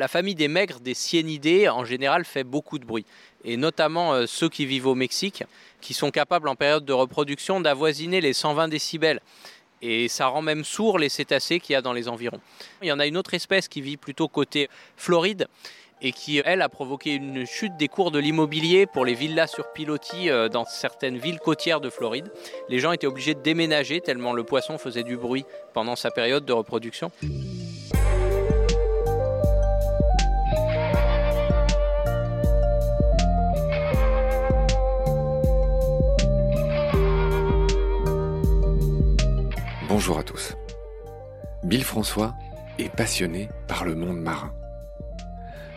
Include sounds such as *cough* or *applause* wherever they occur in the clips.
La famille des maigres, des cyanidés, en général, fait beaucoup de bruit. Et notamment euh, ceux qui vivent au Mexique, qui sont capables en période de reproduction d'avoisiner les 120 décibels. Et ça rend même sourd les cétacés qu'il y a dans les environs. Il y en a une autre espèce qui vit plutôt côté Floride et qui, elle, a provoqué une chute des cours de l'immobilier pour les villas sur pilotis euh, dans certaines villes côtières de Floride. Les gens étaient obligés de déménager tellement le poisson faisait du bruit pendant sa période de reproduction. Bonjour à tous. Bill François est passionné par le monde marin.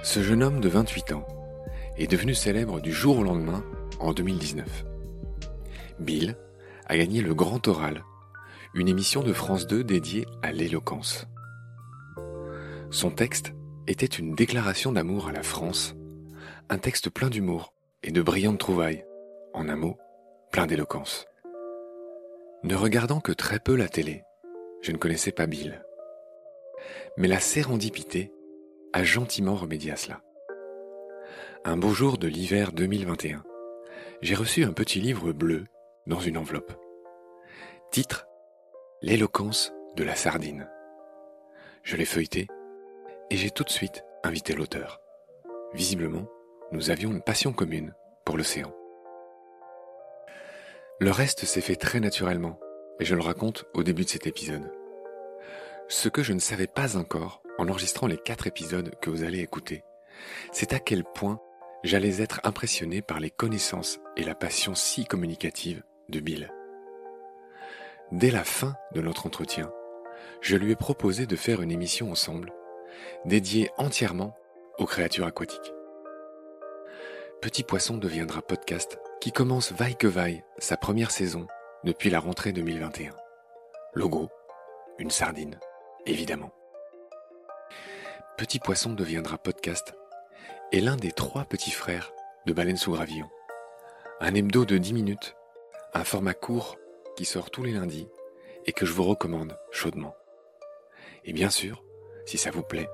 Ce jeune homme de 28 ans est devenu célèbre du jour au lendemain en 2019. Bill a gagné le Grand Oral, une émission de France 2 dédiée à l'éloquence. Son texte était une déclaration d'amour à la France, un texte plein d'humour et de brillantes trouvailles, en un mot, plein d'éloquence. Ne regardant que très peu la télé, je ne connaissais pas Bill. Mais la sérendipité a gentiment remédié à cela. Un beau jour de l'hiver 2021, j'ai reçu un petit livre bleu dans une enveloppe. Titre L'éloquence de la sardine. Je l'ai feuilleté et j'ai tout de suite invité l'auteur. Visiblement, nous avions une passion commune pour l'océan. Le reste s'est fait très naturellement, et je le raconte au début de cet épisode. Ce que je ne savais pas encore en enregistrant les quatre épisodes que vous allez écouter, c'est à quel point j'allais être impressionné par les connaissances et la passion si communicative de Bill. Dès la fin de notre entretien, je lui ai proposé de faire une émission ensemble, dédiée entièrement aux créatures aquatiques. Petit Poisson deviendra podcast qui commence vaille que vaille sa première saison depuis la rentrée 2021. Logo, une sardine, évidemment. Petit Poisson deviendra podcast et l'un des trois petits frères de Baleine sous Gravillon. Un hebdo de 10 minutes, un format court qui sort tous les lundis et que je vous recommande chaudement. Et bien sûr, si ça vous plaît,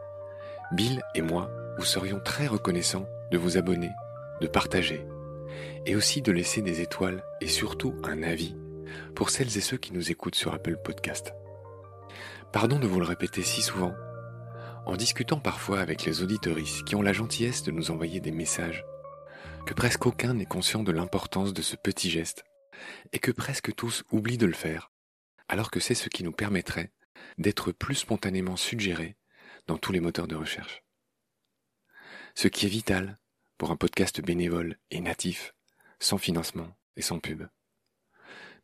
Bill et moi vous serions très reconnaissants de vous abonner, de partager et aussi de laisser des étoiles et surtout un avis pour celles et ceux qui nous écoutent sur Apple Podcast. Pardon de vous le répéter si souvent, en discutant parfois avec les auditoristes qui ont la gentillesse de nous envoyer des messages, que presque aucun n'est conscient de l'importance de ce petit geste, et que presque tous oublient de le faire, alors que c'est ce qui nous permettrait d'être plus spontanément suggérés dans tous les moteurs de recherche. Ce qui est vital pour un podcast bénévole et natif, sans financement et sans pub.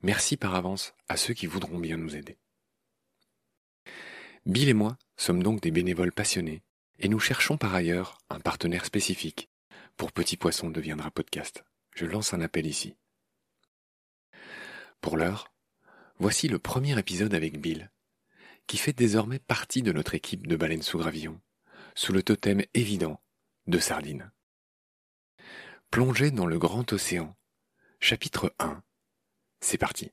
Merci par avance à ceux qui voudront bien nous aider. Bill et moi sommes donc des bénévoles passionnés et nous cherchons par ailleurs un partenaire spécifique pour Petit Poisson deviendra podcast. Je lance un appel ici. Pour l'heure, voici le premier épisode avec Bill, qui fait désormais partie de notre équipe de baleines sous gravillon, sous le totem évident de sardines. Plongée dans le grand océan. Chapitre 1. C'est parti.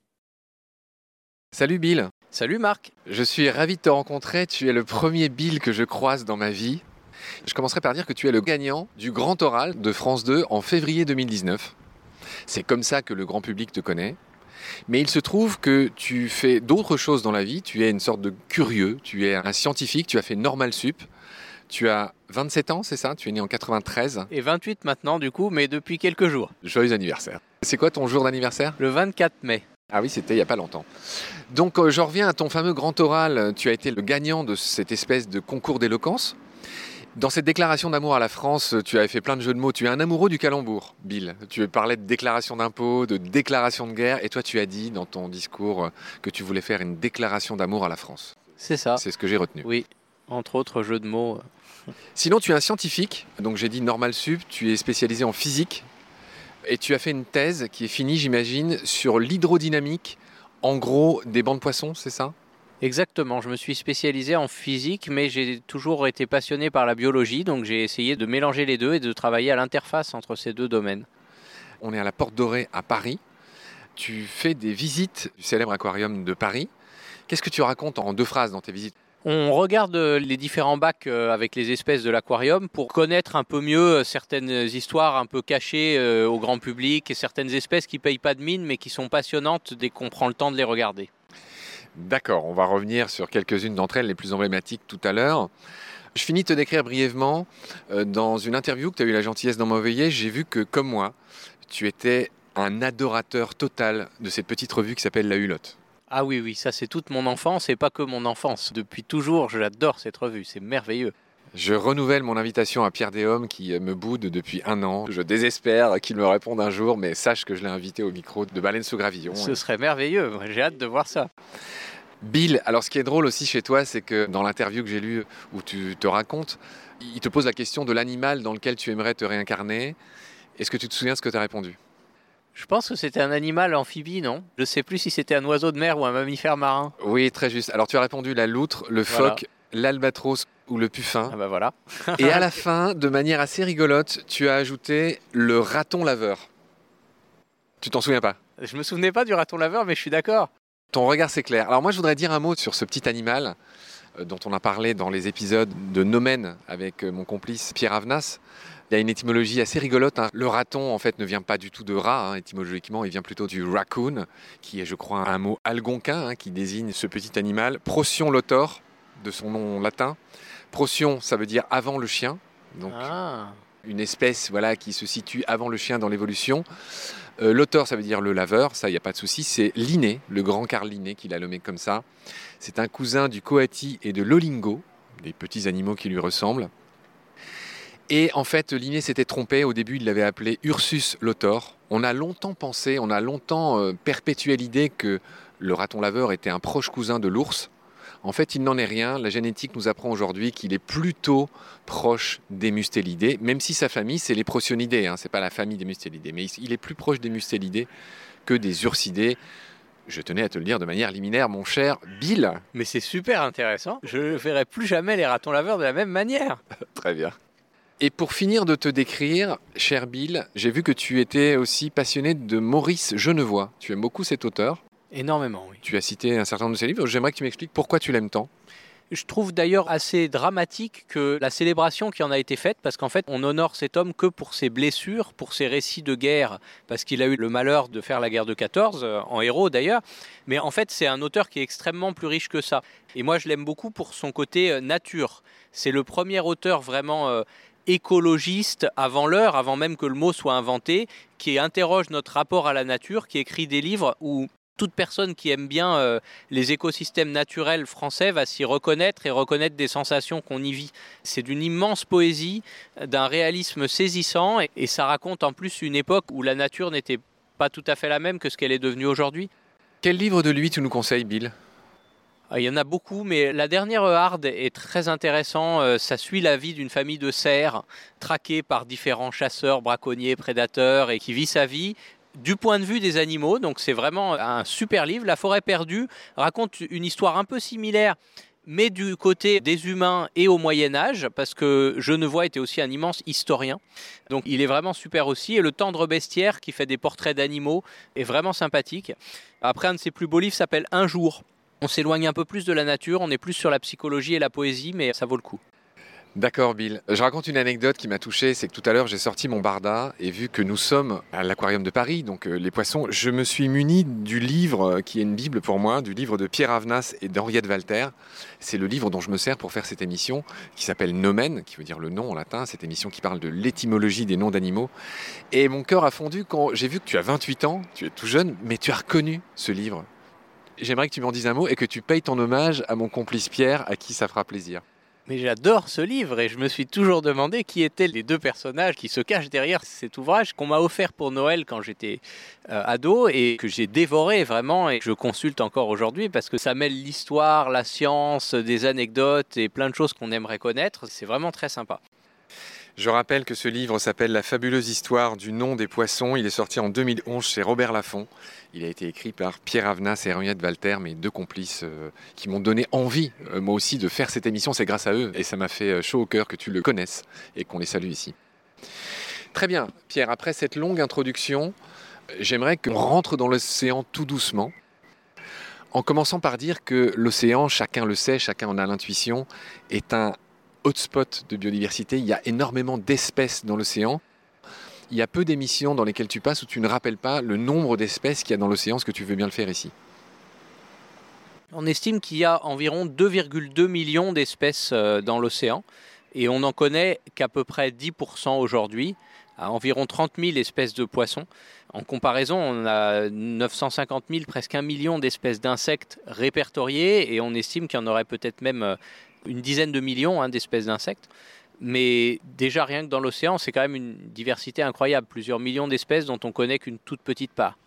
Salut Bill. Salut Marc. Je suis ravi de te rencontrer. Tu es le premier Bill que je croise dans ma vie. Je commencerai par dire que tu es le gagnant du Grand Oral de France 2 en février 2019. C'est comme ça que le grand public te connaît. Mais il se trouve que tu fais d'autres choses dans la vie. Tu es une sorte de curieux. Tu es un scientifique. Tu as fait Normal Sup. Tu as 27 ans, c'est ça? Tu es né en 93 Et 28 maintenant, du coup, mais depuis quelques jours. Joyeux anniversaire. C'est quoi ton jour d'anniversaire? Le 24 mai. Ah oui, c'était il n'y a pas longtemps. Donc, euh, je reviens à ton fameux grand oral. Tu as été le gagnant de cette espèce de concours d'éloquence. Dans cette déclaration d'amour à la France, tu avais fait plein de jeux de mots. Tu es un amoureux du calembour, Bill. Tu parlais de déclaration d'impôt, de déclaration de guerre, et toi, tu as dit dans ton discours que tu voulais faire une déclaration d'amour à la France. C'est ça. C'est ce que j'ai retenu. Oui, entre autres jeux de mots. Sinon, tu es un scientifique, donc j'ai dit normal sup, tu es spécialisé en physique, et tu as fait une thèse qui est finie, j'imagine, sur l'hydrodynamique, en gros, des bancs de poissons, c'est ça? Exactement, je me suis spécialisé en physique, mais j'ai toujours été passionné par la biologie, donc j'ai essayé de mélanger les deux et de travailler à l'interface entre ces deux domaines. On est à la Porte Dorée à Paris. Tu fais des visites du célèbre aquarium de Paris. Qu'est-ce que tu racontes en deux phrases dans tes visites? On regarde les différents bacs avec les espèces de l'aquarium pour connaître un peu mieux certaines histoires un peu cachées au grand public et certaines espèces qui payent pas de mine mais qui sont passionnantes dès qu'on prend le temps de les regarder. D'accord, on va revenir sur quelques-unes d'entre elles les plus emblématiques tout à l'heure. Je finis de te décrire brièvement. Dans une interview que tu as eu la gentillesse d'en m'envoyer, j'ai vu que, comme moi, tu étais un adorateur total de cette petite revue qui s'appelle La Hulotte. Ah oui, oui, ça c'est toute mon enfance et pas que mon enfance. Depuis toujours, j'adore cette revue, c'est merveilleux. Je renouvelle mon invitation à Pierre Déhomme qui me boude depuis un an. Je désespère qu'il me réponde un jour, mais sache que je l'ai invité au micro de Baleine sous Gravillon. Ce serait merveilleux, j'ai hâte de voir ça. Bill, alors ce qui est drôle aussi chez toi, c'est que dans l'interview que j'ai lue où tu te racontes, il te pose la question de l'animal dans lequel tu aimerais te réincarner. Est-ce que tu te souviens de ce que tu as répondu? Je pense que c'était un animal amphibie, non? Je ne sais plus si c'était un oiseau de mer ou un mammifère marin. Oui, très juste. Alors tu as répondu la loutre, le phoque, l'albatros ou le puffin. Ah bah voilà. *laughs* Et à la fin, de manière assez rigolote, tu as ajouté le raton laveur. Tu t'en souviens pas? Je me souvenais pas du raton laveur, mais je suis d'accord. Ton regard s'éclaire. Alors moi, je voudrais dire un mot sur ce petit animal euh, dont on a parlé dans les épisodes de Nomen avec euh, mon complice Pierre Avenas. Il y a une étymologie assez rigolote. Hein. Le raton, en fait, ne vient pas du tout de rat. Hein. Étymologiquement, il vient plutôt du raccoon, qui est, je crois, un mot algonquin hein, qui désigne ce petit animal. Procyon lotor, de son nom latin. Procyon, ça veut dire avant le chien. Donc, ah. une espèce voilà, qui se situe avant le chien dans l'évolution. Euh, L'auteur, ça veut dire le laveur, ça, il n'y a pas de souci. C'est Linné, le grand Carl Linné, qu'il a nommé comme ça. C'est un cousin du coati et de l'olingo, des petits animaux qui lui ressemblent. Et en fait, Linné s'était trompé. Au début, il l'avait appelé Ursus lotor. On a longtemps pensé, on a longtemps euh, perpétué l'idée que le raton laveur était un proche cousin de l'ours. En fait, il n'en est rien. La génétique nous apprend aujourd'hui qu'il est plutôt proche des mustélidés, même si sa famille, c'est les procyonidés. Hein, ce n'est pas la famille des mustélidés. Mais il est plus proche des mustélidés que des ursidés. Je tenais à te le dire de manière liminaire, mon cher Bill. Mais c'est super intéressant. Je ne verrai plus jamais les ratons laveurs de la même manière. *laughs* Très bien. Et pour finir de te décrire, cher Bill, j'ai vu que tu étais aussi passionné de Maurice Genevois. Tu aimes beaucoup cet auteur Énormément, oui. Tu as cité un certain nombre de ses livres. J'aimerais que tu m'expliques pourquoi tu l'aimes tant. Je trouve d'ailleurs assez dramatique que la célébration qui en a été faite, parce qu'en fait, on honore cet homme que pour ses blessures, pour ses récits de guerre, parce qu'il a eu le malheur de faire la guerre de 14, euh, en héros d'ailleurs. Mais en fait, c'est un auteur qui est extrêmement plus riche que ça. Et moi, je l'aime beaucoup pour son côté euh, nature. C'est le premier auteur vraiment euh, écologiste avant l'heure, avant même que le mot soit inventé, qui interroge notre rapport à la nature, qui écrit des livres où toute personne qui aime bien euh, les écosystèmes naturels français va s'y reconnaître et reconnaître des sensations qu'on y vit. C'est d'une immense poésie, d'un réalisme saisissant et, ça raconte en plus une époque où la nature n'était pas tout à fait la même que ce qu'elle est devenue aujourd'hui. Quel livre de lui tu nous conseilles, Bill? Il y en a beaucoup, mais la dernière Hard est très intéressant. Euh, ça suit la vie d'une famille de cerfs traqués par différents chasseurs, braconniers, prédateurs et qui vit sa vie du point de vue des animaux. Donc c'est vraiment un super livre. La forêt perdue raconte une histoire un peu similaire mais du côté des humains et au Moyen Âge, parce que Genevois était aussi un immense historien. Donc il est vraiment super aussi. Et le tendre bestiaire qui fait des portraits d'animaux est vraiment sympathique. Après, un de ses plus beaux livres s'appelle Un jour, on s'éloigne un peu plus de la nature, on est plus sur la psychologie et la poésie, mais ça vaut le coup. D'accord Bill. Je raconte une anecdote qui m'a touché, c'est que tout à l'heure j'ai sorti mon barda et vu que nous sommes à l'aquarium de Paris, donc euh, les poissons, je me suis muni du livre euh, qui est une bible pour moi, du livre de Pierre Avenas et d'Henriette Walter. C'est le livre dont je me sers pour faire cette émission qui s'appelle Nomen, qui veut dire le nom en latin, cette émission qui parle de l'étymologie des noms d'animaux. Et mon cœur a fondu quand j'ai vu que tu as 28 ans, tu es tout jeune, mais tu as reconnu ce livre j'aimerais que tu m'en dises un mot et que tu payes ton hommage à mon complice Pierre, à qui ça fera plaisir. Mais j'adore ce livre et je me suis toujours demandé qui étaient les deux personnages qui se cachent derrière cet ouvrage qu'on m'a offert pour Noël quand j'étais euh, ado et que j'ai dévoré vraiment et que je consulte encore aujourd'hui parce que ça mêle l'histoire, la science, des anecdotes et plein de choses qu'on aimerait connaître. C'est vraiment très sympa. Je rappelle que ce livre s'appelle La fabuleuse histoire du nom des poissons. Il est sorti en 2011 chez Robert Laffont. Il a été écrit par Pierre Avenas et Henriette Walter, mes deux complices euh, qui m'ont donné envie, euh, moi aussi, de faire cette émission. C'est grâce à eux et ça m'a fait euh, chaud au cœur que tu le connaisses et qu'on les salue ici. Très bien, Pierre, après cette longue introduction, j'aimerais qu'on rentre dans l'océan tout doucement. En commençant par dire que l'océan, chacun le sait, chacun en a l'intuition, est un hotspot de biodiversité. Il y a énormément d'espèces dans l'océan. Il y a peu d'émissions dans lesquelles tu passes où tu ne rappelles pas le nombre d'espèces qu'il y a dans l'océan. Est-ce que tu veux bien le faire ici On estime qu'il y a environ 2,2 millions d'espèces euh, dans l'océan et on n'en connaît qu'à peu près 10% aujourd'hui, à environ 30 000 espèces de poissons. En comparaison, on a 950 000, presque un million d'espèces d'insectes répertoriées et on estime qu'il y en aurait peut-être même euh, une dizaine de millions hein, d'espèces d'insectes. Mais déjà, rien que dans l'océan, c'est quand même une diversité incroyable. Plusieurs millions d'espèces dont on connaît qu'une toute petite part.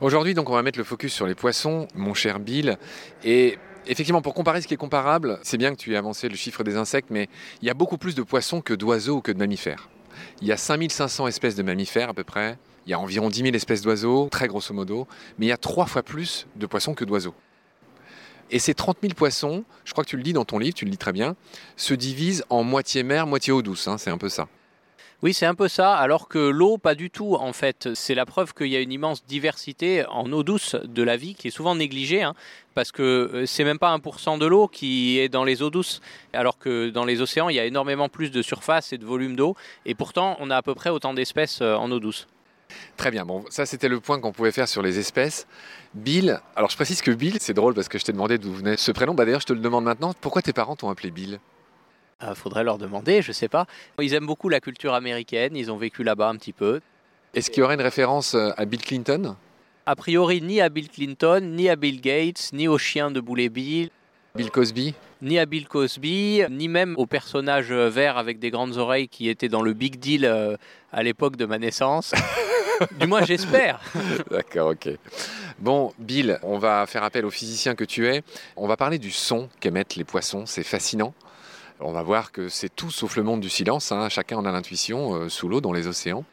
Aujourd'hui, donc, on va mettre le focus sur les poissons, mon cher Bill. Et effectivement, pour comparer ce qui est comparable, c'est bien que tu aies avancé le chiffre des insectes, mais il y a beaucoup plus de poissons que d'oiseaux ou que de mammifères. Il y a 5500 espèces de mammifères à peu près, il y a environ 10 000 espèces d'oiseaux, très grosso modo, mais il y a trois fois plus de poissons que d'oiseaux. Et ces 30 000 poissons, je crois que tu le dis dans ton livre, tu le lis très bien, se divisent en moitié mer, moitié eau douce. Hein, c'est un peu ça. Oui, c'est un peu ça, alors que l'eau, pas du tout, en fait. C'est la preuve qu'il y a une immense diversité en eau douce de la vie, qui est souvent négligée, hein, parce que euh, c'est même pas 1% de l'eau qui est dans les eaux douces, alors que dans les océans, il y a énormément plus de surface et de volume d'eau, et pourtant, on a à peu près autant d'espèces euh, en eau douce. Très bien, bon, ça c'était le point qu'on pouvait faire sur les espèces. Bill, alors je précise que Bill, c'est drôle parce que je t'ai demandé d'où venait ce prénom, bah d'ailleurs je te le demande maintenant, pourquoi tes parents t'ont appelé Bill? Il euh, faudrait leur demander, je sais pas. Ils aiment beaucoup la culture américaine, ils ont vécu là-bas un petit peu. Est-ce qu'il y aurait une référence euh, à Bill Clinton? A priori, ni à Bill Clinton, ni à Bill Gates, ni au chien de Boulet Bill. Bill Cosby? Ni à Bill Cosby, ni même au personnage vert avec des grandes oreilles qui était dans le Big Deal à l'époque de ma naissance. *laughs* du moins, j'espère. *laughs* D'accord, ok. Bon, Bill, on va faire appel au physicien que tu es. On va parler du son qu'émettent les poissons. C'est fascinant. On va voir que c'est tout sauf le monde du silence. Hein. Chacun en a l'intuition euh, sous l'eau, dans les océans.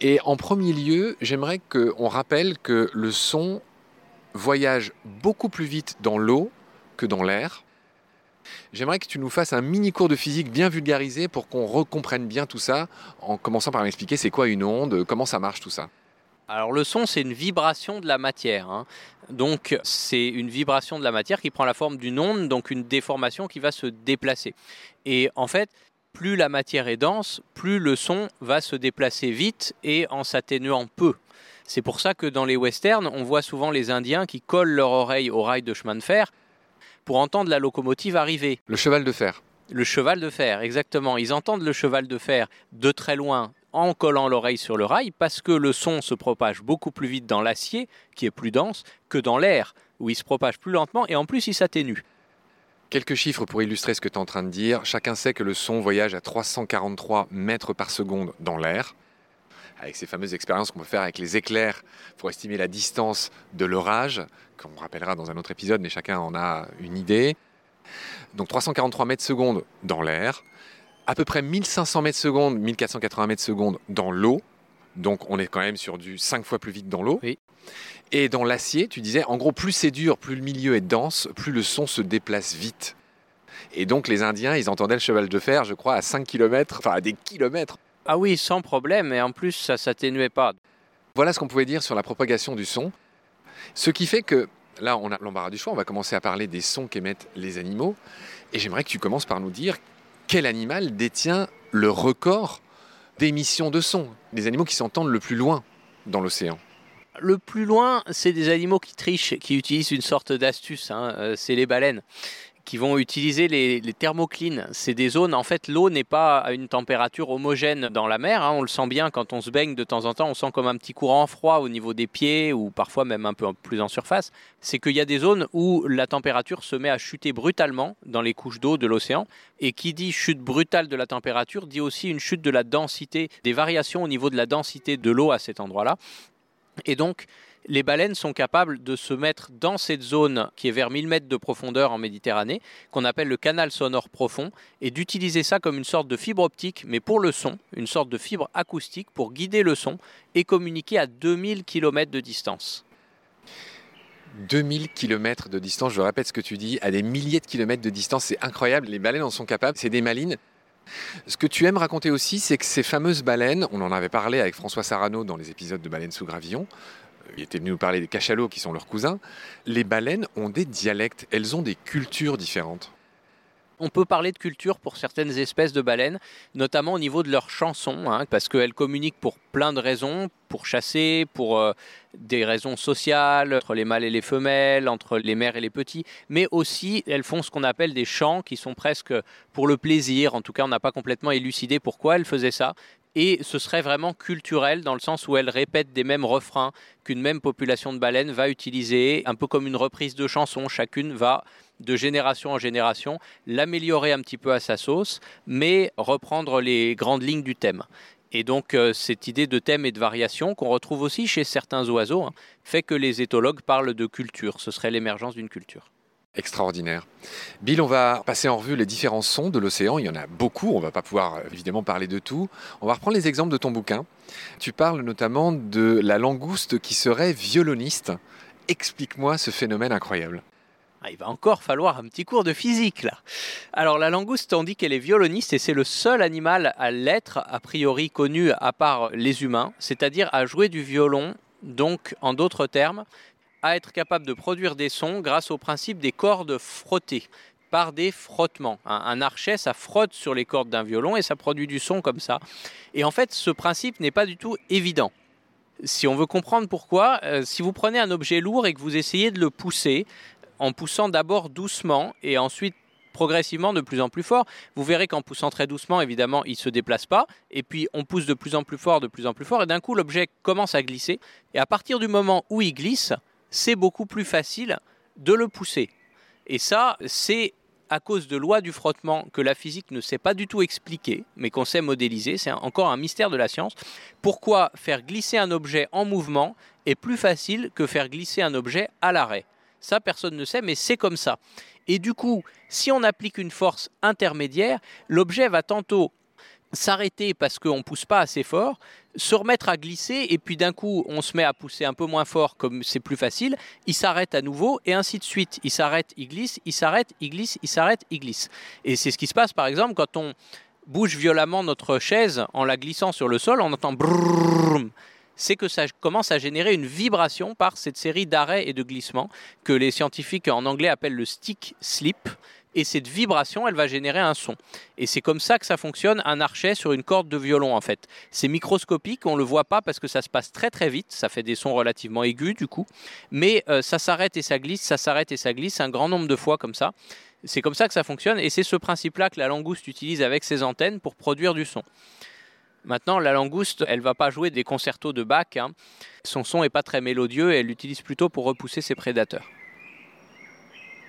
Et en premier lieu, j'aimerais qu'on rappelle que le son voyage beaucoup plus vite dans l'eau que dans l'air. J'aimerais que tu nous fasses un mini cours de physique bien vulgarisé pour qu'on recomprenne bien tout ça, en commençant par m'expliquer c'est quoi une onde, comment ça marche tout ça. Alors le son, c'est une vibration de la matière. Hein. Donc c'est une vibration de la matière qui prend la forme d'une onde, donc une déformation qui va se déplacer. Et en fait, plus la matière est dense, plus le son va se déplacer vite et en s'atténuant peu. C'est pour ça que dans les westerns, on voit souvent les Indiens qui collent leur oreille au rail de chemin de fer pour entendre la locomotive arriver. Le cheval de fer. Le cheval de fer, exactement. Ils entendent le cheval de fer de très loin en collant l'oreille sur le rail parce que le son se propage beaucoup plus vite dans l'acier, qui est plus dense, que dans l'air, où il se propage plus lentement et en plus il s'atténue. Quelques chiffres pour illustrer ce que tu es en train de dire. Chacun sait que le son voyage à 343 mètres par seconde dans l'air avec ces fameuses expériences qu'on peut faire avec les éclairs pour estimer la distance de l'orage, qu'on rappellera dans un autre épisode, mais chacun en a une idée. Donc 343 mètres secondes dans l'air, à peu près 1500 mètres secondes, 1480 mètres secondes dans l'eau. Donc on est quand même sur du 5 fois plus vite dans l'eau. Et dans l'acier, tu disais, en gros, plus c'est dur, plus le milieu est dense, plus le son se déplace vite. Et donc les Indiens, ils entendaient le cheval de fer, je crois, à 5 km, enfin à des kilomètres. Ah oui, sans problème, et en plus ça s'atténuait pas. Voilà ce qu'on pouvait dire sur la propagation du son. Ce qui fait que, là on a l'embarras du choix, on va commencer à parler des sons qu'émettent les animaux, et j'aimerais que tu commences par nous dire quel animal détient le record d'émissions de son, des animaux qui s'entendent le plus loin dans l'océan. Le plus loin, c'est des animaux qui trichent, qui utilisent une sorte d'astuce, hein, euh, c'est les baleines qui vont utiliser les, thermoclines. C'est des zones, en fait, l'eau n'est pas à une température homogène dans la mer. Hein. On le sent bien quand on se baigne de temps en temps, on sent comme un petit courant froid au niveau des pieds ou parfois même un peu plus en surface. C'est qu'il y a des zones où la température se met à chuter brutalement dans les couches d'eau de l'océan. Et qui dit chute brutale de la température dit aussi une chute de la densité, des variations au niveau de la densité de l'eau à cet endroit-là. Et donc, les baleines sont capables de se mettre dans cette zone qui est vers 1000 mètres de profondeur en Méditerranée, qu'on appelle le canal sonore profond, et d'utiliser ça comme une sorte de fibre optique, mais pour le son, une sorte de fibre acoustique pour guider le son et communiquer à 2000 km de distance. 2000 km de distance, je répète ce que tu dis, à des milliers de kilomètres de distance, c'est incroyable, les baleines en sont capables, c'est des malines. Ce que tu aimes raconter aussi, c'est que ces fameuses baleines, on en avait parlé avec François Sarano dans les épisodes de Baleines sous gravillon, il était venu nous parler des cachalots qui sont leurs cousins. Les baleines ont des dialectes, elles ont des cultures différentes. On peut parler de culture pour certaines espèces de baleines, notamment au niveau de leurs chansons, hein, parce qu'elles communiquent pour plein de raisons, pour chasser, pour euh, des raisons sociales, entre les mâles et les femelles, entre les mères et les petits, mais aussi elles font ce qu'on appelle des chants qui sont presque pour le plaisir, en tout cas on n'a pas complètement élucidé pourquoi elles faisaient ça, et ce serait vraiment culturel dans le sens où elles répètent des mêmes refrains qu'une même population de baleines va utiliser, un peu comme une reprise de chanson, chacune va de génération en génération, l'améliorer un petit peu à sa sauce, mais reprendre les grandes lignes du thème. Et donc euh, cette idée de thème et de variation qu'on retrouve aussi chez certains oiseaux hein, fait que les éthologues parlent de culture, ce serait l'émergence d'une culture. Extraordinaire. Bill, on va passer en revue les différents sons de l'océan. Il y en a beaucoup, on va pas pouvoir évidemment parler de tout. On va reprendre les exemples de ton bouquin. Tu parles notamment de la langouste qui serait violoniste. Explique-moi ce phénomène incroyable. Ah, il va encore falloir un petit cours de physique là. Alors la langouste, on dit qu'elle est violoniste et c'est le seul animal à l'être, a priori connu à part les humains, c'est-à-dire à jouer du violon, donc en d'autres termes, à être capable de produire des sons grâce au principe des cordes frottées par des frottements. Un, archet, ça frotte sur les cordes d'un violon et ça produit du son comme ça. Et en fait, ce principe n'est pas du tout évident. Si on veut comprendre pourquoi, euh, si vous prenez un objet lourd et que vous essayez de le pousser, en poussant d'abord doucement et ensuite progressivement de plus en plus fort. Vous verrez qu'en poussant très doucement, évidemment, il ne se déplace pas. Et puis on pousse de plus en plus fort, de plus en plus fort. Et d'un coup, l'objet commence à glisser. Et à partir du moment où il glisse, c'est beaucoup plus facile de le pousser. Et ça, c'est à cause de lois du frottement que la physique ne sait pas du tout expliquer, mais qu'on sait modéliser. C'est encore un mystère de la science. Pourquoi faire glisser un objet en mouvement est plus facile que faire glisser un objet à l'arrêt? Ça, personne ne sait, mais c'est comme ça. Et du coup, si on applique une force intermédiaire, l'objet va tantôt s'arrêter parce qu'on ne pousse pas assez fort, se remettre à glisser et puis d'un coup on se met à pousser un peu moins fort comme c'est plus facile, il s'arrête à nouveau et ainsi de suite. Il s'arrête, il glisse, il s'arrête, il glisse, il s'arrête, il glisse. Et c'est ce qui se passe par exemple quand on bouge violemment notre chaise en la glissant sur le sol, on entend brrrr, c'est que ça commence à générer une vibration par cette série d'arrêts et de glissements que les scientifiques en anglais appellent le stick slip et cette vibration, elle va générer un son. Et c'est comme ça que ça fonctionne un archet sur une corde de violon en fait. C'est microscopique, on ne le voit pas parce que ça se passe très très vite, ça fait des sons relativement aigus du coup, mais euh, ça s'arrête et ça glisse, ça s'arrête et ça glisse un grand nombre de fois comme ça. C'est comme ça que ça fonctionne et c'est ce principe-là que la langouste utilise avec ses antennes pour produire du son. Maintenant, la langouste, elle va pas jouer des concertos de Bach. Hein. Son son est pas très mélodieux et elle l'utilise plutôt pour repousser ses prédateurs.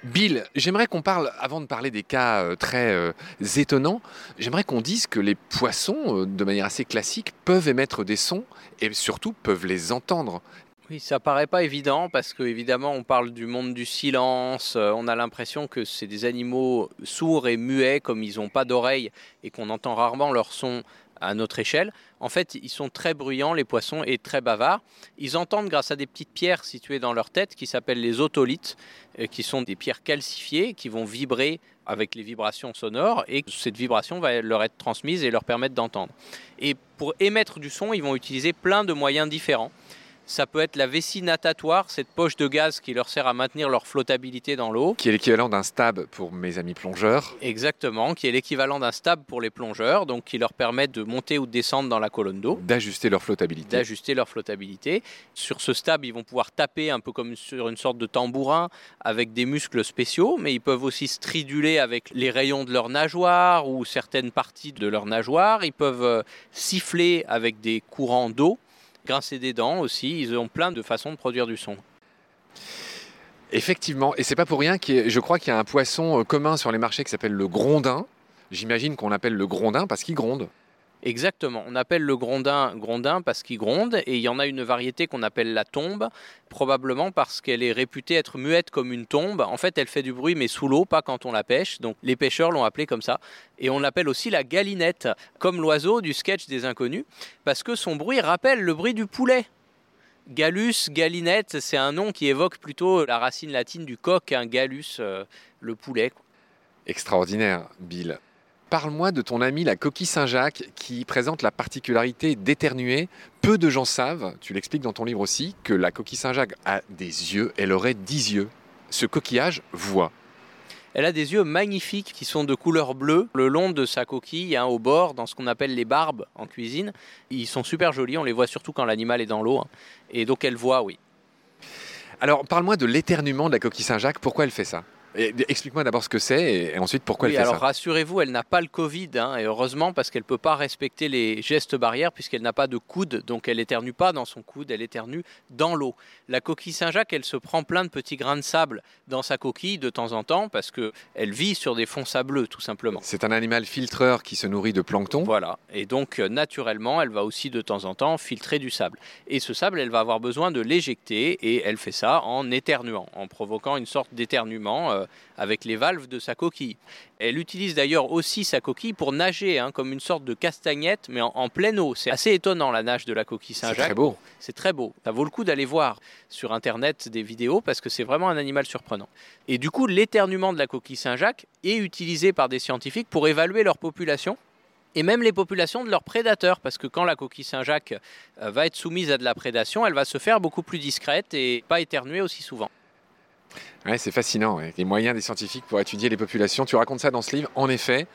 Bill, j'aimerais qu'on parle, avant de parler des cas euh, très euh, étonnants, j'aimerais qu'on dise que les poissons, euh, de manière assez classique, peuvent émettre des sons et surtout peuvent les entendre. Oui, ça paraît pas évident parce que évidemment on parle du monde du silence, on a l'impression que c'est des animaux sourds et muets comme ils n'ont pas d'oreilles et qu'on entend rarement leur son à notre échelle. En fait, ils sont très bruyants, les poissons, et très bavards. Ils entendent grâce à des petites pierres situées dans leur tête qui s'appellent les otolithes, euh, qui sont des pierres calcifiées qui vont vibrer avec les vibrations sonores et cette vibration va leur être transmise et leur permettre d'entendre. Et pour émettre du son, ils vont utiliser plein de moyens différents. Ça peut être la vessie natatoire, cette poche de gaz qui leur sert à maintenir leur flottabilité dans l'eau. Qui est l'équivalent d'un stab pour mes amis plongeurs. Exactement, qui est l'équivalent d'un stab pour les plongeurs, donc qui leur permet de monter ou de descendre dans la colonne d'eau. D'ajuster leur flottabilité. D'ajuster leur flottabilité. Sur ce stab, ils vont pouvoir taper un peu comme sur une sorte de tambourin avec des muscles spéciaux, mais ils peuvent aussi striduler avec les rayons de leur nageoire ou certaines parties de leur nageoire. Ils peuvent euh, siffler avec des courants d'eau grincer des dents aussi. Ils ont plein de façons de produire du son. Effectivement, et c'est pas pour rien que je crois qu'il y a un poisson euh, commun sur les marchés qui s'appelle le grondin. J'imagine qu'on l'appelle le grondin parce qu'il gronde. Exactement. On appelle le grondin grondin parce qu'il gronde et il y en a une variété qu'on appelle la tombe, probablement parce qu'elle est réputée être muette comme une tombe. En fait, elle fait du bruit mais sous l'eau, pas quand on la pêche. Donc les pêcheurs l'ont appelée comme ça. Et on l'appelle aussi la galinette, comme l'oiseau du sketch des inconnus, parce que son bruit rappelle le bruit du poulet. Gallus, galinette, c'est un nom qui évoque plutôt la racine latine du coq, un gallus, euh, le poulet. Extraordinaire, Bill. Parle-moi de ton ami la coquille Saint-Jacques qui présente la particularité d'éternuer. Peu de gens savent, tu l'expliques dans ton livre aussi, que la coquille Saint-Jacques a des yeux, elle aurait dix yeux. Ce coquillage voit. Elle a des yeux magnifiques qui sont de couleur bleue le long de sa coquille, hein, au bord, dans ce qu'on appelle les barbes en cuisine. Ils sont super jolis, on les voit surtout quand l'animal est dans l'eau. hein. Et donc elle voit, oui. Alors, parle-moi de l'éternuement de la coquille Saint-Jacques. Pourquoi elle fait ça? Explique-moi d'abord ce que c'est et, ensuite pourquoi oui, elle fait alors ça. rassurez-vous, elle n'a pas le Covid, hein, et heureusement parce qu'elle ne peut pas respecter les gestes barrières puisqu'elle n'a pas de coude, donc elle éternue pas dans son coude, elle éternue dans l'eau. La coquille Saint-Jacques, elle se prend plein de petits grains de sable dans sa coquille de temps en temps parce qu'elle vit sur des fonds sableux tout simplement. C'est un animal filtreur qui se nourrit de plancton. Voilà, et donc euh, naturellement, elle va aussi de temps en temps filtrer du sable. Et ce sable, elle va avoir besoin de l'éjecter, et elle fait ça en éternuant, en provoquant une sorte d'éternuement euh, avec les valves de sa coquille. Elle utilise d'ailleurs aussi sa coquille pour nager, hein, comme une sorte de castagnette, mais en, en pleine eau. C'est assez étonnant la nage de la coquille C'est Saint-Jacques. très beau. C'est très beau. Ça vaut le coup d'aller voir sur Internet des vidéos parce que c'est vraiment un animal surprenant. Et du coup, l'éternuement de la coquille Saint-Jacques est utilisé par des scientifiques pour évaluer leur population et même les populations de leurs prédateurs, parce que quand la coquille Saint-Jacques euh, va être soumise à de la prédation, elle va se faire beaucoup plus discrète et pas éternuer aussi souvent. Ouais, c'est fascinant. Les moyens des scientifiques pour étudier les populations. Tu racontes ça dans ce livre. En effet,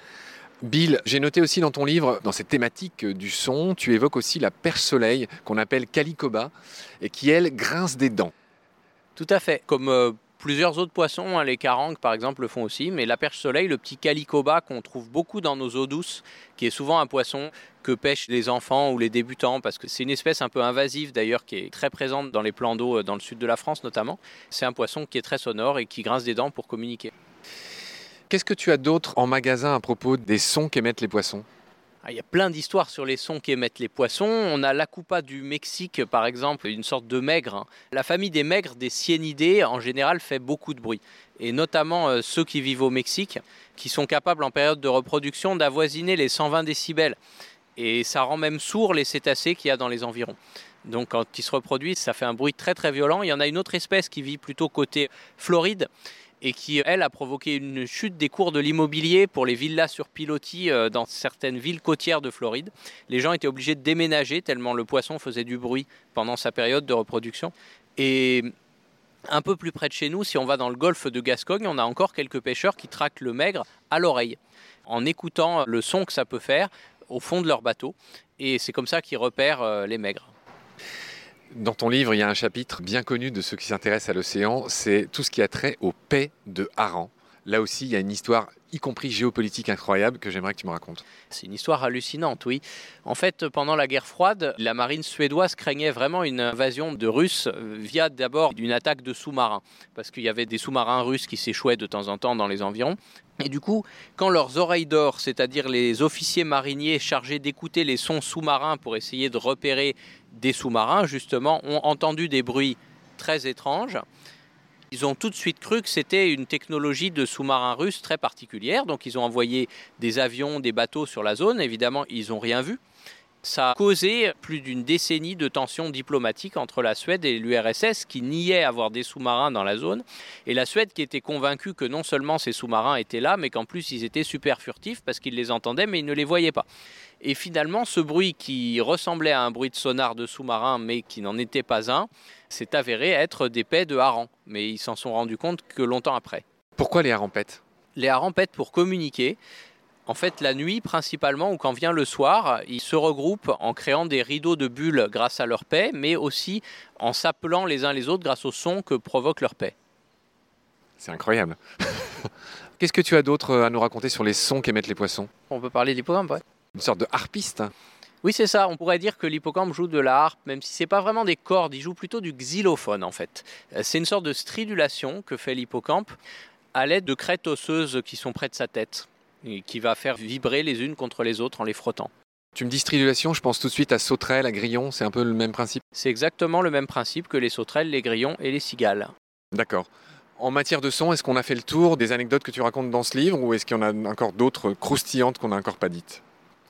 Bill, j'ai noté aussi dans ton livre, dans cette thématique du son, tu évoques aussi la perche-soleil qu'on appelle calicoba et qui, elle, grince des dents. Tout à fait. Comme euh, plusieurs autres poissons, hein, les carangues par exemple le font aussi, mais la perche soleil, le petit calicoba qu'on trouve beaucoup dans nos eaux douces, qui est souvent un poisson que pêchent les enfants ou les débutants, parce que c'est une espèce un peu invasive d'ailleurs, qui est très présente dans les plans d'eau euh, dans le sud de la France notamment. C'est un poisson qui est très sonore et qui grince des dents pour communiquer. Qu'est-ce que tu as d'autre en magasin à propos des sons qu'émettent les poissons? Il y a plein d'histoires sur les sons qu'émettent les poissons. On a l'acupa du Mexique, par exemple, une sorte de maigre. hein. La famille des maigres, des cyanidés, en général, fait beaucoup de bruit. Et notamment euh, ceux qui vivent au Mexique, qui sont capables en période de reproduction d'avoisiner les 120 décibels. Et ça rend même sourds les cétacés qu'il y a dans les environs. Donc quand ils se reproduisent, ça fait un bruit très très violent. Il y en a une autre espèce qui vit plutôt côté Floride et qui, elle, a provoqué une chute des cours de l'immobilier pour les villas sur pilotis euh, dans certaines villes côtières de Floride. Les gens étaient obligés de déménager tellement le poisson faisait du bruit pendant sa période de reproduction. Et un peu plus près de chez nous, si on va dans le golfe de Gascogne, on a encore quelques pêcheurs qui traquent le maigre à l'oreille, en écoutant le son que ça peut faire au fond de leur bateau. Et c'est comme ça qu'ils repèrent euh, les maigres. Dans ton livre, il y a un chapitre bien connu de ceux qui s'intéressent à l'océan, c'est tout ce qui a trait aux paix de harengs. Là aussi, il y a une histoire, y compris géopolitique incroyable, que j'aimerais que tu me racontes. C'est une histoire hallucinante, oui. En fait, pendant la guerre froide, la marine suédoise craignait vraiment une invasion de Russes euh, via d'abord une attaque de sous-marins, parce qu'il y avait des sous-marins russes qui s'échouaient de temps en temps dans les environs. Et du coup, quand leurs oreilles d'or, c'est-à-dire les officiers mariniers chargés d'écouter les sons sous-marins pour essayer de repérer des sous-marins, justement, ont entendu des bruits très étranges, ils ont tout de suite cru que c'était une technologie de sous-marins russes très particulière. Donc ils ont envoyé des avions, des bateaux sur la zone. Évidemment, ils n'ont rien vu. Ça a causé plus d'une décennie de tensions diplomatiques entre la Suède et l'URSS qui niaient avoir des sous-marins dans la zone. Et la Suède qui était convaincue que non seulement ces sous-marins étaient là, mais qu'en plus ils étaient super furtifs parce qu'ils les entendaient mais ils ne les voyaient pas. Et finalement, ce bruit qui ressemblait à un bruit de sonar de sous-marin mais qui n'en était pas un, s'est avéré être des pets de harengs. Mais ils s'en sont rendus compte que longtemps après. Pourquoi les harengs pètent? Les harengs pètent pour communiquer. En fait, la nuit principalement, ou quand vient le soir, ils se regroupent en créant des rideaux de bulles grâce à leur paix, mais aussi en s'appelant les uns les autres grâce au son que provoque leur paix. C'est incroyable. *laughs* Qu'est-ce que tu as d'autre à nous raconter sur les sons qu'émettent les poissons? On peut parler d'hippocampe, ouais. Une sorte de harpiste. Oui, c'est ça. On pourrait dire que l'hippocampe joue de la harpe, même si c'est pas vraiment des cordes, il joue plutôt du xylophone en fait. Euh, C'est une sorte de stridulation que fait l'hippocampe à l'aide de crêtes osseuses qui sont près de sa tête et qui va faire vibrer les unes contre les autres en les frottant. Tu me dis stridulation, je pense tout de suite à sauterelle, à grillon, c'est un peu le même principe C'est exactement le même principe que les sauterelles, les grillons et les cigales. D'accord. En matière de son, est-ce qu'on a fait le tour des anecdotes que tu racontes dans ce livre ou est-ce qu'il y en a encore d'autres croustillantes qu'on n'a encore pas dites?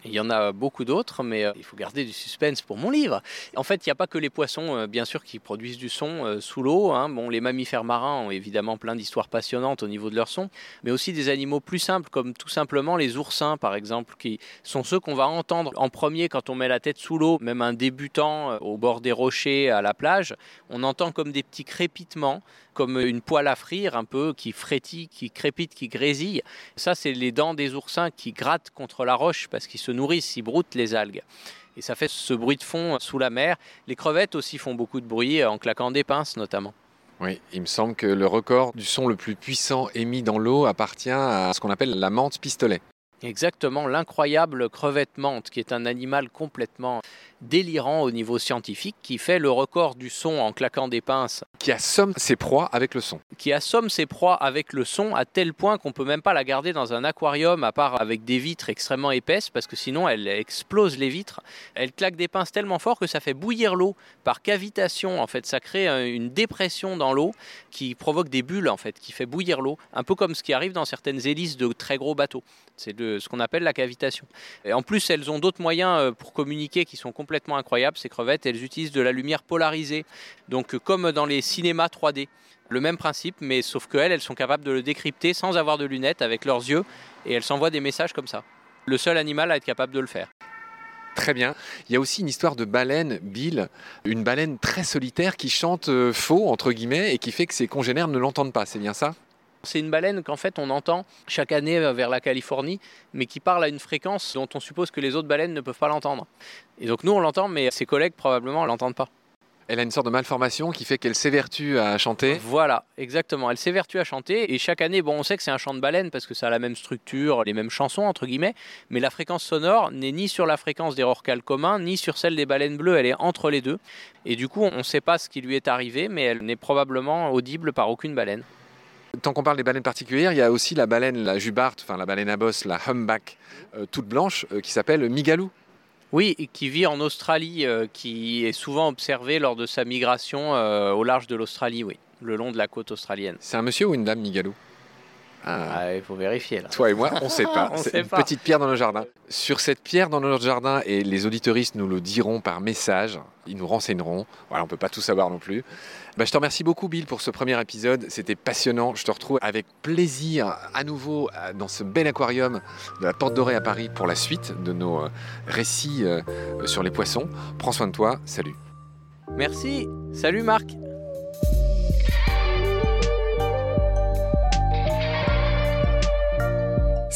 Il y en a beaucoup d'autres, mais euh, il faut garder du suspense pour mon livre. En fait, il n'y a pas que les poissons, euh, bien sûr, qui produisent du son euh, sous l'eau. Hein. Bon, les mammifères marins ont évidemment plein d'histoires passionnantes au niveau de leur son, mais aussi des animaux plus simples, comme tout simplement les oursins, par exemple, qui sont ceux qu'on va entendre en premier quand on met la tête sous l'eau, même un débutant au bord des rochers à la plage. On entend comme des petits crépitements comme une poêle à frire un peu qui frétille, qui crépite, qui grésille. Ça, c'est les dents des oursins qui grattent contre la roche parce qu'ils se nourrissent, ils broutent les algues. Et ça fait ce bruit de fond sous la mer. Les crevettes aussi font beaucoup de bruit en claquant des pinces notamment. Oui, il me semble que le record du son le plus puissant émis dans l'eau appartient à ce qu'on appelle la menthe pistolet. Exactement, l'incroyable crevette menthe, qui est un animal complètement délirant au niveau scientifique, qui fait le record du son en claquant des pinces. Qui assomme ses proies avec le son. Qui assomme ses proies avec le son à tel point qu'on peut même pas la garder dans un aquarium à part avec des vitres extrêmement épaisses parce que sinon elle explose les vitres. Elle claque des pinces tellement fort que ça fait bouillir l'eau par cavitation. En fait, ça crée une dépression dans l'eau qui provoque des bulles en fait, qui fait bouillir l'eau, un peu comme ce qui arrive dans certaines hélices de très gros bateaux. C'est ce qu'on appelle la cavitation. Et en plus, elles ont d'autres moyens euh, pour communiquer qui sont complètement incroyables. Ces crevettes, elles utilisent de la lumière polarisée. Donc, euh, comme dans les cinémas 3D. Le même principe, mais sauf qu'elles, elles sont capables de le décrypter sans avoir de lunettes avec leurs yeux et elles s'envoient des messages comme ça. Le seul animal à être capable de le faire. Très bien. Il y a aussi une histoire de baleine, Bill, une baleine très solitaire qui chante euh, faux, entre guillemets, et qui fait que ses congénères ne l'entendent pas. C'est bien ça? C'est une baleine qu'en fait on entend chaque année vers la Californie, mais qui parle à une fréquence dont on suppose que les autres baleines ne peuvent pas l'entendre. Et donc nous on l'entend, mais ses collègues probablement ne l'entendent pas. Elle a une sorte de malformation qui fait qu'elle s'évertue à chanter. Voilà, exactement. Elle s'évertue à chanter et chaque année, bon, on sait que c'est un chant de baleine parce que ça a la même structure, les mêmes chansons entre guillemets, mais la fréquence sonore n'est ni sur la fréquence des rorquals communs ni sur celle des baleines bleues. Elle est entre les deux et du coup, on ne sait pas ce qui lui est arrivé, mais elle n'est probablement audible par aucune baleine. Tant qu'on parle des baleines particulières, il y a aussi la baleine, la jubarte, enfin la baleine à bosse, la humpback, euh, toute blanche, euh, qui s'appelle Migalou. Oui, qui vit en Australie, euh, qui est souvent observée lors de sa migration au large de l'Australie, oui, le long de la côte australienne. C'est un monsieur ou une dame Migalou? Ah. il faut vérifier là. Toi et moi, on ne sait pas. *laughs* C'est une petite pierre dans le jardin. Sur cette pierre dans notre jardin, et les auditoristes nous le diront par message, ils nous renseigneront. Voilà, on peut pas tout savoir non plus. Bah, je te remercie beaucoup, Bill, pour ce premier épisode. C'était passionnant. Je te retrouve avec plaisir à nouveau dans ce bel aquarium de la Porte Dorée à Paris pour la suite de nos euh, récits euh, sur les poissons. Prends soin de toi. Salut. Merci. Salut, Marc.